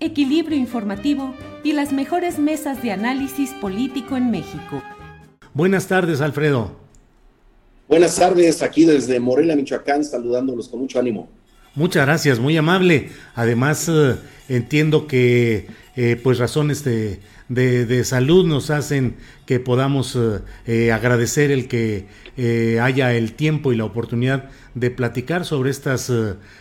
equilibrio informativo y las mejores mesas de análisis político en México. Buenas tardes, Alfredo. Buenas tardes, aquí desde Morelia, Michoacán, saludándolos con mucho ánimo. Muchas gracias, muy amable. Además, eh, entiendo que eh, pues razones de, de, salud nos hacen que podamos eh, agradecer el que haya el tiempo y la oportunidad de platicar sobre estas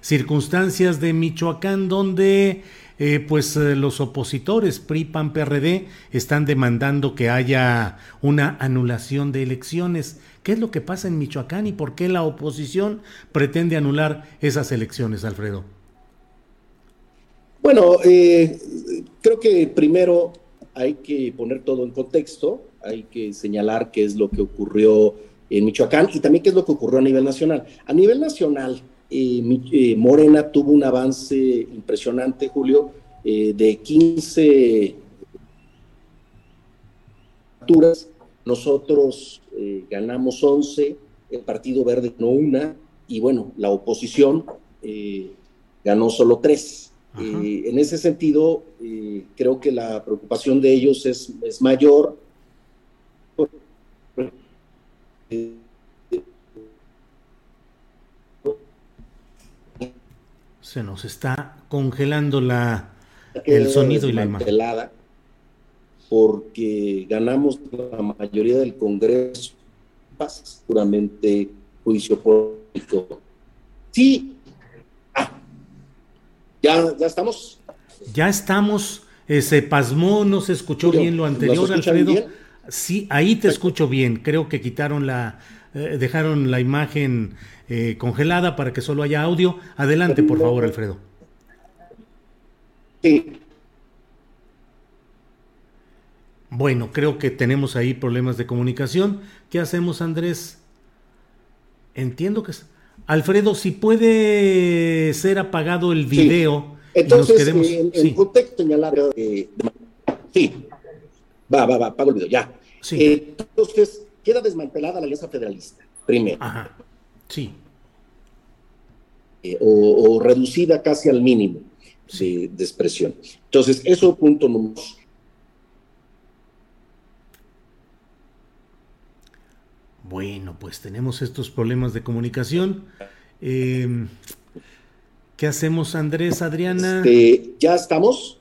circunstancias de Michoacán, donde eh, pues eh, los opositores PRI, PAN, PRD están demandando que haya una anulación de elecciones. ¿Qué es lo que pasa en Michoacán y por qué la oposición pretende anular esas elecciones, Alfredo? Bueno, eh, creo que primero hay que poner todo en contexto, hay que señalar qué es lo que ocurrió en Michoacán y también qué es lo que ocurrió a nivel nacional. A nivel nacional, eh, Morena tuvo un avance impresionante, Julio, eh, de 15 alturas. Nosotros eh, ganamos 11, el Partido Verde no una, y bueno, la oposición ganó solo tres. en ese sentido, creo que la preocupación de ellos es, es mayor Se nos está congelando la, el sonido y la imagen. Porque ganamos la mayoría del Congreso, puramente juicio político. Sí. Ah, ya, ya estamos. Ya estamos. Eh, se pasmó, no se escuchó bien lo anterior, Alfredo. Sí, ahí te escucho bien. Creo que quitaron la, eh, dejaron la imagen eh, congelada para que solo haya audio. Adelante, por favor, Alfredo. Sí. Bueno, creo que tenemos ahí problemas de comunicación. ¿Qué hacemos, Andrés? Entiendo que... Alfredo, si puede ser apagado el video. Entonces, quedemos... en, sí. contexto sí, va, va, va, apago el video, ya. Sí. entonces, queda desmantelada la Alianza Federalista, primero. Ajá, sí. Eh, o, reducida casi al mínimo de, expresión. Entonces, eso punto número Bueno, pues tenemos estos problemas de comunicación. Em, ¿Qué hacemos, Andrés, Adriana? Este, ¿Ya estamos?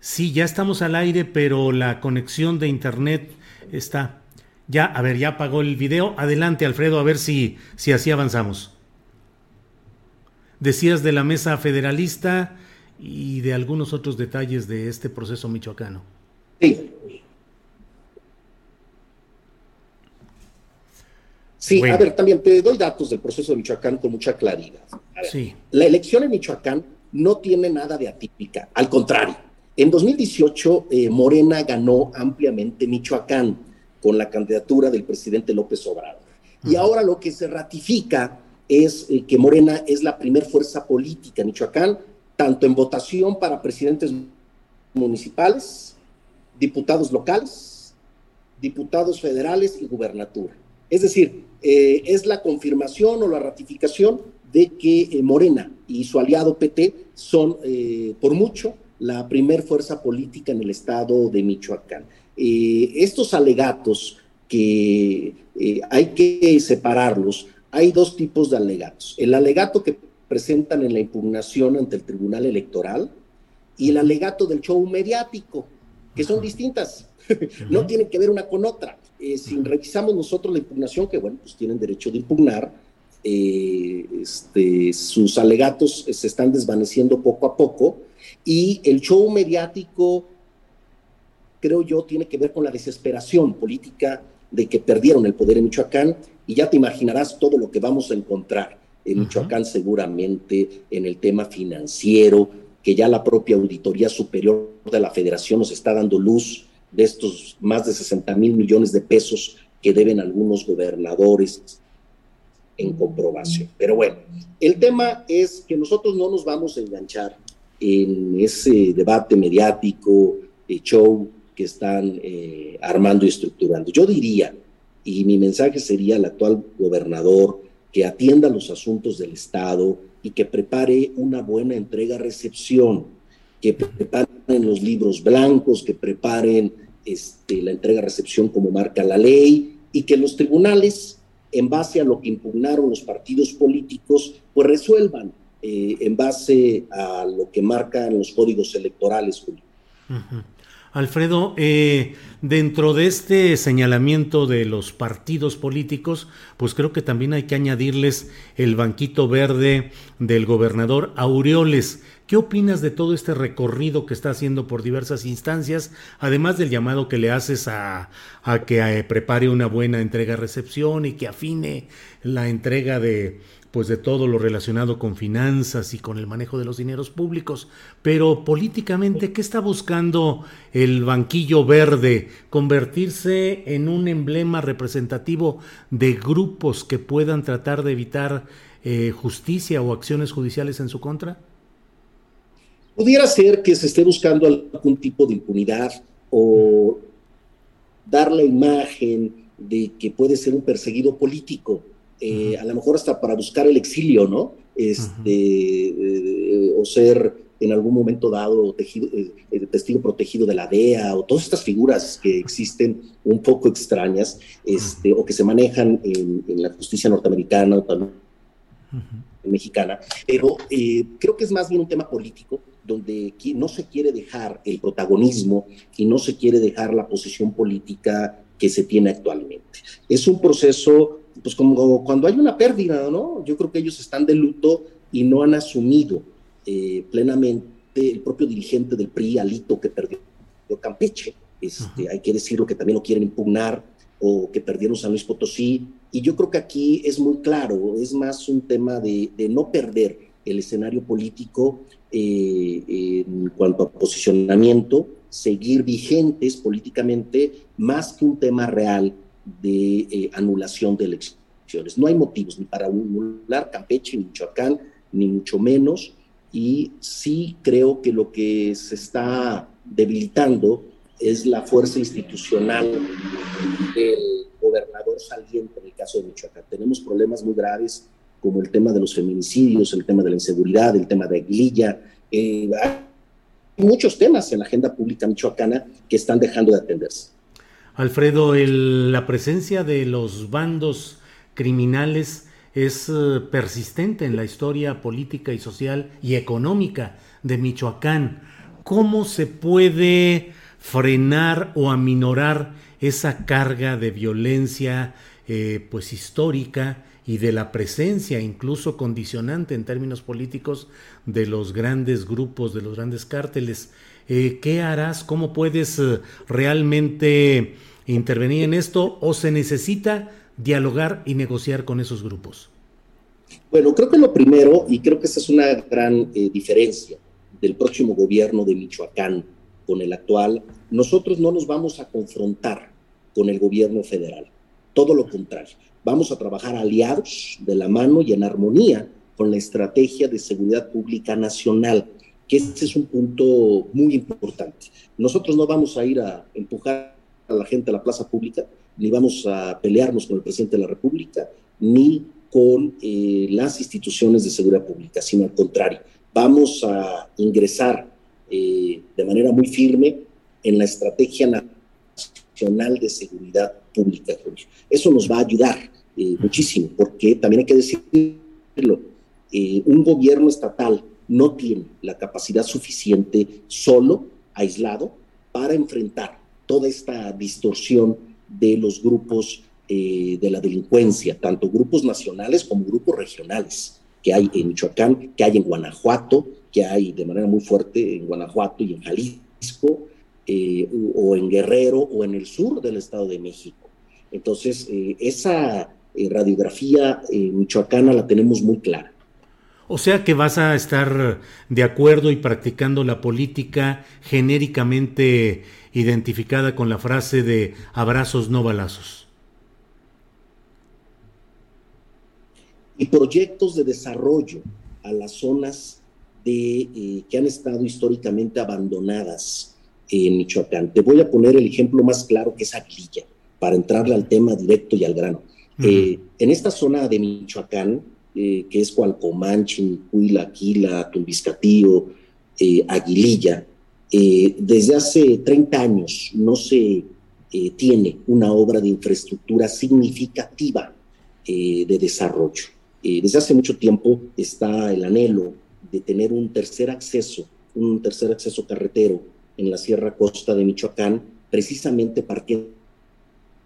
Sí, ya estamos al aire, pero la conexión de internet está. Ya, a ver, ya apagó el video. Adelante, Alfredo, a ver si, si así avanzamos. Decías de la mesa federalista y de algunos otros detalles de este proceso michoacano. Sí. Sí, a ver, también te doy datos del proceso de Michoacán con mucha claridad. sí. La elección en Michoacán no tiene nada de atípica, al contrario. En 2018, eh, Morena ganó ampliamente Michoacán con la candidatura del presidente López Obrador. Y ahora lo que se ratifica es eh, que Morena es la primer fuerza política en Michoacán, tanto en votación para presidentes municipales, diputados locales, diputados federales y gubernatura. Es decir, eh, es la confirmación o la ratificación de que eh, Morena y su aliado PT son, por mucho, la primer fuerza política en el estado de Michoacán. Estos alegatos que hay que separarlos, hay dos tipos de alegatos. El alegato que presentan en la impugnación ante el Tribunal Electoral y el alegato del show mediático, que son distintas, no tienen que ver una con otra. Eh, si revisamos nosotros la impugnación, que bueno, pues tienen derecho de impugnar, eh, este, sus alegatos se están desvaneciendo poco a poco y el show mediático, creo yo, tiene que ver con la desesperación política de que perdieron el poder en Michoacán y ya te imaginarás todo lo que vamos a encontrar en Michoacán seguramente en el tema financiero, que ya la propia Auditoría Superior de la Federación nos está dando luz de estos más de 60 mil millones de pesos que deben algunos gobernadores en comprobación. Pero bueno, el tema es que nosotros no nos vamos a enganchar en ese debate mediático, de show que están eh, armando y estructurando. Yo diría, y mi mensaje sería al actual gobernador, que atienda los asuntos del Estado y que prepare una buena entrega-recepción, que preparen los libros blancos, que preparen este, la entrega-recepción como marca la ley y que los tribunales, en base a lo que impugnaron los partidos políticos, pues resuelvan eh, en base a lo que marcan los códigos electorales. Alfredo, eh, dentro de este señalamiento de los partidos políticos, pues creo que también hay que añadirles el banquito verde del gobernador Aureoles. ¿Qué opinas de todo este recorrido que está haciendo por diversas instancias, además del llamado que le haces a, que eh, prepare una buena entrega-recepción y que afine la entrega de, pues de todo lo relacionado con finanzas y con el manejo de los dineros públicos. Pero políticamente, ¿qué está buscando el banquillo verde? ¿Convertirse en un emblema representativo de grupos que puedan tratar de evitar eh, justicia o acciones judiciales en su contra? Pudiera ser que se esté buscando algún tipo de impunidad o dar la imagen de que puede ser un perseguido político eh, a lo mejor hasta para buscar el exilio, ¿no? Este, eh, o ser en algún momento dado tejido, eh, testigo protegido de la DEA, o todas estas figuras que existen un poco extrañas, este, o que se manejan en, la justicia norteamericana o también mexicana, pero creo que es más bien un tema político donde no se quiere dejar el protagonismo y no se quiere dejar la posición política que se tiene actualmente. Es un proceso pues como cuando hay una pérdida, ¿no? Yo creo que ellos están de luto y no han asumido eh, plenamente el propio dirigente del PRI, Alito, que perdió Campeche. Este, hay que decirlo que también lo quieren impugnar o que perdieron San Luis Potosí. Y yo creo que aquí es muy claro, es más un tema de, no perder el escenario político eh, en cuanto a posicionamiento, seguir vigentes políticamente, más que un tema real de eh, anulación de elecciones. No hay motivos ni para anular Campeche, ni Michoacán, ni mucho menos. Y sí creo que lo que se está debilitando es la fuerza institucional del gobernador saliente en el caso de Michoacán. Tenemos problemas muy graves como el tema de los feminicidios, el tema de la inseguridad, el tema de Aguililla. Eh, hay muchos temas en la agenda pública michoacana que están dejando de atenderse. Alfredo, la presencia de los bandos criminales es eh, persistente en la historia política y social y económica de Michoacán. ¿Cómo se puede frenar o aminorar esa carga de violencia eh, pues histórica y de la presencia incluso condicionante en términos políticos de los grandes grupos, de los grandes cárteles? Eh, ¿qué harás? ¿Cómo puedes eh, realmente intervenir en esto o se necesita dialogar y negociar con esos grupos? Bueno, creo que lo primero, y creo que esa es una gran eh, diferencia del próximo gobierno de Michoacán con el actual, nosotros no nos vamos a confrontar con el gobierno federal, todo lo contrario, vamos a trabajar aliados de la mano y en armonía con la estrategia de seguridad pública nacional que ese es un punto muy importante. Nosotros no vamos a ir a empujar a la gente a la plaza pública, ni vamos a pelearnos con el presidente de la República, ni con eh, las instituciones de seguridad pública, sino al contrario, vamos a ingresar eh, de manera muy firme en la estrategia nacional de seguridad pública. Eso nos va a ayudar eh, muchísimo, porque también hay que decirlo, un gobierno estatal no tiene la capacidad suficiente solo, aislado, para enfrentar toda esta distorsión de los grupos eh, de la delincuencia, tanto grupos nacionales como grupos regionales que hay en Michoacán, que hay en Guanajuato, que hay de manera muy fuerte en Guanajuato y en Jalisco, eh, o en Guerrero o en el sur del Estado de México. Entonces, eh, esa radiografía michoacana la tenemos muy clara. O sea que vas a estar de acuerdo y practicando la política genéricamente identificada con la frase de abrazos no balazos. y proyectos de desarrollo a las zonas de, eh, que han estado históricamente abandonadas en Michoacán. Te voy a poner el ejemplo más claro que es Aguililla, para entrarle al tema directo y al grano. Eh, en esta zona de Michoacán, eh, que es Cualcomán, Chinicuila, Aquila, Tumbiscatío, Aguililla, desde hace 30 años no se tiene una obra de infraestructura significativa de desarrollo. Eh, desde hace mucho tiempo está el anhelo de tener un tercer acceso, un tercer acceso carretero en la Sierra Costa de Michoacán, precisamente partiendo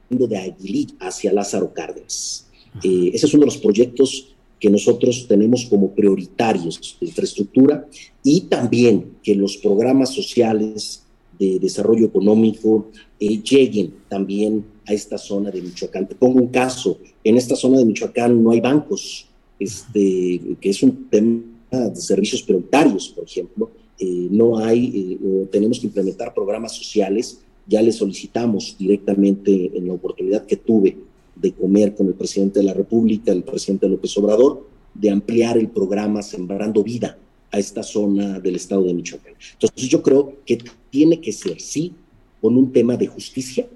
de Aguilí hacia Lázaro Cárdenas. Eh, ese es uno de los proyectos que nosotros tenemos como prioritarios de infraestructura y también que los programas sociales de desarrollo económico eh, lleguen también a esta zona de Michoacán. Te pongo un caso, en esta zona de Michoacán no hay bancos, este, que es un tema de servicios prioritarios, por ejemplo, eh, no hay, eh, tenemos que implementar programas sociales, ya le solicitamos directamente en la oportunidad que tuve de comer con el presidente de la República, el presidente López Obrador, de ampliar el programa Sembrando Vida a esta zona del estado de Michoacán. Entonces yo creo que tiene que ser, sí, con un tema de justicia,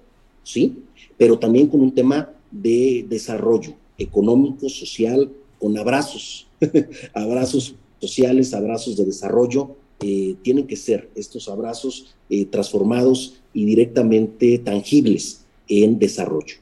sí, pero también con un tema de desarrollo económico, social, con abrazos, abrazos sociales, abrazos de desarrollo. Eh, tienen que ser estos abrazos eh, transformados y directamente tangibles en desarrollo.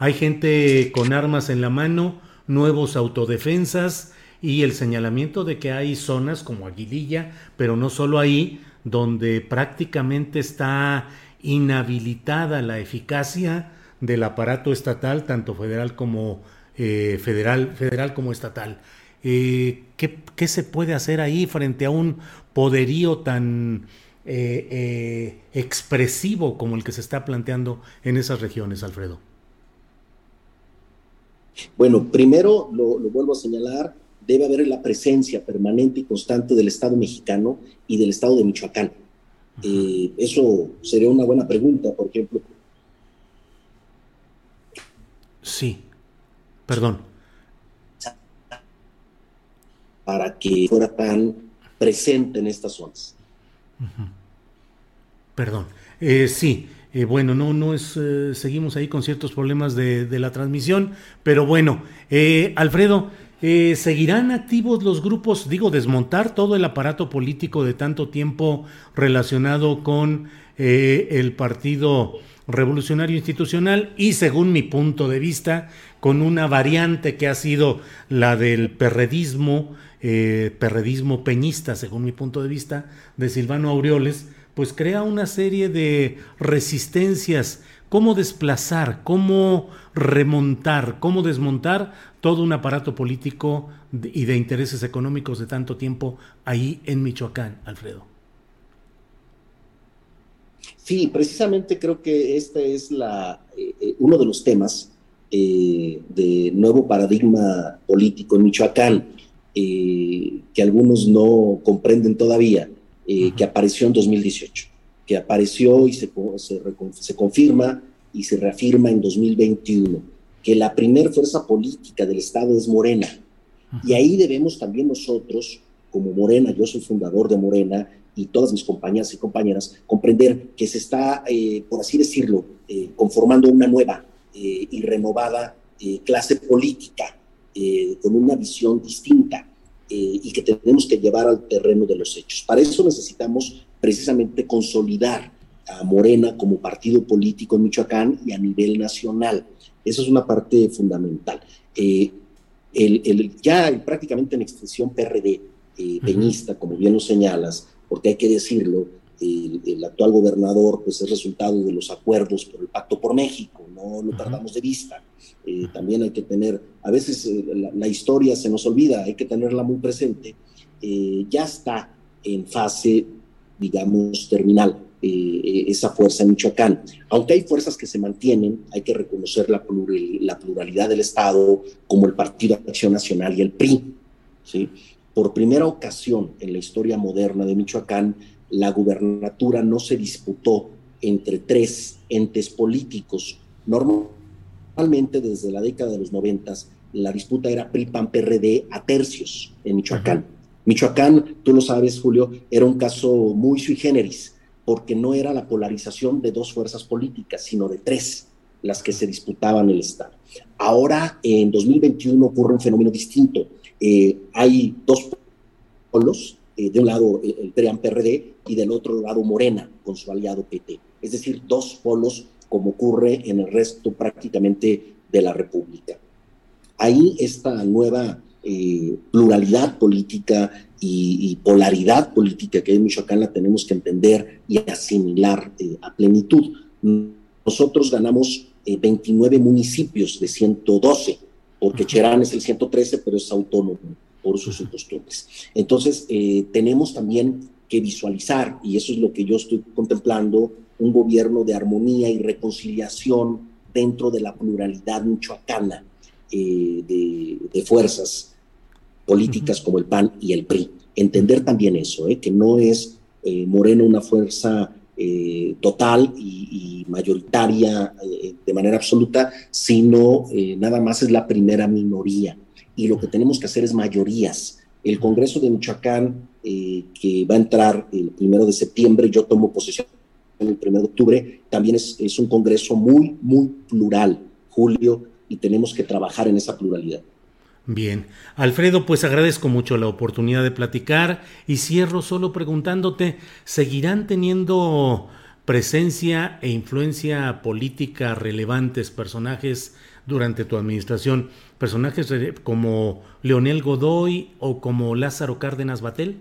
Hay gente con armas en la mano, nuevos autodefensas y el señalamiento de que hay zonas como Aguililla, pero no solo ahí, donde prácticamente está inhabilitada la eficacia del aparato estatal, tanto federal como eh, federal, federal como estatal. Eh, ¿qué, se puede hacer ahí frente a un poderío tan eh, expresivo como el que se está planteando en esas regiones, Alfredo? Bueno, primero lo, vuelvo a señalar, debe haber la presencia permanente y constante del Estado mexicano y del Estado de Michoacán. eso sería una buena pregunta, por ejemplo. Sí. Perdón. Para que fuera tan presente en estas zonas. Perdón. Eh, sí, eh, bueno, no, no es, eh, seguimos ahí con ciertos problemas de, la transmisión, pero bueno, Alfredo, ¿seguirán activos los grupos, digo, desmontar todo el aparato político de tanto tiempo relacionado con el partido revolucionario institucional y según mi punto de vista, con una variante que ha sido la del perredismo, eh, perredismo peñista, según mi punto de vista, de Silvano Aureoles, pues crea una serie de resistencias, cómo desplazar, cómo remontar, cómo desmontar todo un aparato político y de intereses económicos de tanto tiempo ahí en Michoacán, Alfredo. Sí, precisamente creo que este es la, eh, eh, uno de los temas eh, de nuevo paradigma político en Michoacán, que algunos no comprenden todavía, que apareció en 2018, que apareció y se, se, confirma y se reafirma en 2021, que la primer fuerza política del Estado es Morena. Y ahí debemos también nosotros, como Morena, yo soy fundador de Morena, y todas mis compañeras y compañeras comprender que se está, eh, por así decirlo, eh, conformando una nueva eh, y renovada clase política con una visión distinta y que tenemos que llevar al terreno de los hechos. Para eso necesitamos precisamente consolidar a Morena como partido político en Michoacán y a nivel nacional. Esa es una parte fundamental. Eh, el, ya prácticamente en extensión PRD, eh, peñista, como bien lo señalas, porque hay que decirlo, el, actual gobernador pues es resultado de los acuerdos por el Pacto por México, no lo perdamos de vista. Eh, también hay que tener, a veces eh, la, la, historia se nos olvida, hay que tenerla muy presente, ya está en fase, digamos, terminal eh, esa fuerza en Michoacán. Aunque hay fuerzas que se mantienen, hay que reconocer la, la pluralidad del Estado, como el Partido Acción Nacional y el PRI. ¿sí? Por primera ocasión en la historia moderna de Michoacán, la gubernatura no se disputó entre tres entes políticos. Normalmente, desde la década de los noventas, la disputa era PRI-PAN-PRD a tercios en Michoacán. Michoacán, tú lo sabes, Julio, era un caso muy sui generis porque no era la polarización de dos fuerzas políticas, sino de tres las que se disputaban el Estado. Ahora, en 2021, ocurre un fenómeno distinto. Eh, hay dos polos, eh, de un lado el PRI-PRD y del otro lado Morena, con su aliado PT. Es decir, dos polos como ocurre en el resto prácticamente de la República. Ahí esta nueva eh, pluralidad política y, polaridad política que hay en Michoacán la tenemos que entender y asimilar eh, a plenitud. Nosotros ganamos 29 eh, municipios de 112, porque Cherán es el 113, pero es autónomo por sus costumbres. Entonces, eh, tenemos también que visualizar, y eso es lo que yo estoy contemplando, un gobierno de armonía y reconciliación dentro de la pluralidad michoacana de, de fuerzas políticas como el PAN y el PRI. Entender también eso, ¿eh? que no es eh, Moreno una fuerza eh, total y, mayoritaria de manera absoluta, sino nada más es la primera minoría. Y lo que tenemos que hacer es mayorías. El Congreso de Michoacán, que va a entrar el primero de septiembre, yo tomo posesión el primero de octubre, también es, es un Congreso muy, muy plural, Julio, y tenemos que trabajar en esa pluralidad. Bien, Alfredo, pues agradezco mucho la oportunidad de platicar y cierro solo preguntándote, ¿seguirán teniendo presencia e influencia política relevantes personajes durante tu administración, personajes como Leonel Godoy o como Lázaro Cárdenas Batel?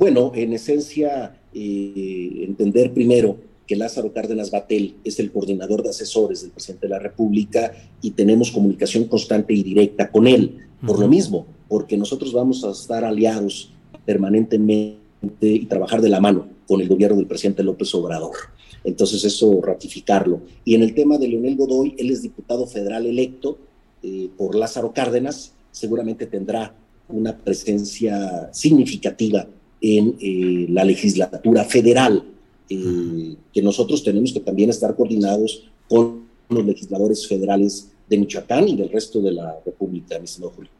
Bueno, en esencia, eh, entender primero que Lázaro Cárdenas Batel es el coordinador de asesores del presidente de la República y tenemos comunicación constante y directa con él. Por lo mismo, porque nosotros vamos a estar aliados permanentemente y trabajar de la mano con el gobierno del presidente López Obrador. Entonces eso ratificarlo. Y en el tema de Leonel Godoy, él es diputado federal electo eh, por Lázaro Cárdenas, seguramente tendrá una presencia significativa en eh, la legislatura federal eh, que nosotros tenemos que también estar coordinados con los legisladores federales de Michoacán y del resto de la República, mi señor Julio.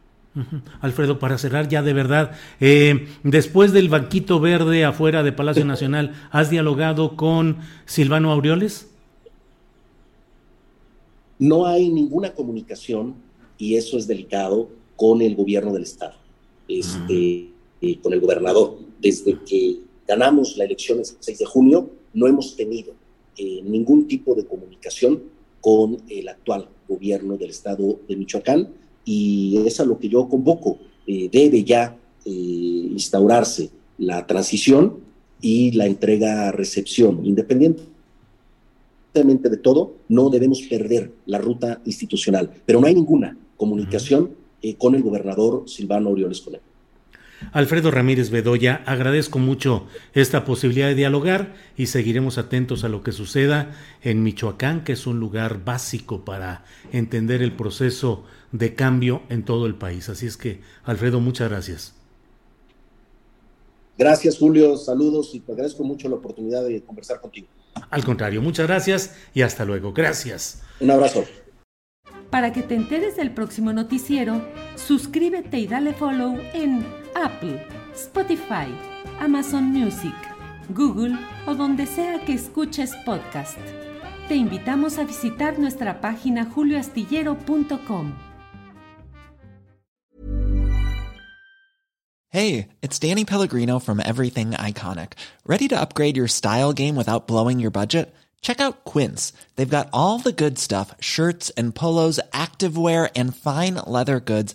Alfredo, para cerrar ya de verdad, eh, después del banquito verde afuera de Palacio Nacional, ¿has dialogado con Silvano Aureoles? No hay ninguna comunicación, y eso es delicado, con el gobierno del Estado, este, eh, con el gobernador. Desde que ganamos la elección el 6 de junio, no hemos tenido eh, ningún tipo de comunicación con el actual gobierno del estado de Michoacán y es a lo que yo convoco. Eh, debe ya eh, instaurarse la transición y la entrega-recepción. Independientemente de todo, no debemos perder la ruta institucional, pero no hay ninguna comunicación con el gobernador Silvano Orioles Conejo. Alfredo Ramírez Bedoya, agradezco mucho esta posibilidad de dialogar y seguiremos atentos a lo que suceda en Michoacán, que es un lugar básico para entender el proceso de cambio en todo el país. Así es que, Alfredo, muchas gracias. Gracias, Julio. Saludos y te agradezco mucho la oportunidad de conversar contigo. Al contrario, muchas gracias y hasta luego. Gracias. Un abrazo. Para que te enteres del próximo noticiero, suscríbete y dale follow en Apple, Spotify, Amazon Music, Google o donde sea que escuches podcast. Te invitamos a visitar nuestra página julioastillero.com. Hey, it's Danny Pellegrino from Everything Iconic. Ready to upgrade your style game without blowing your budget? Check out Quince. They've got all the good stuff shirts and polos, activewear, and fine leather goods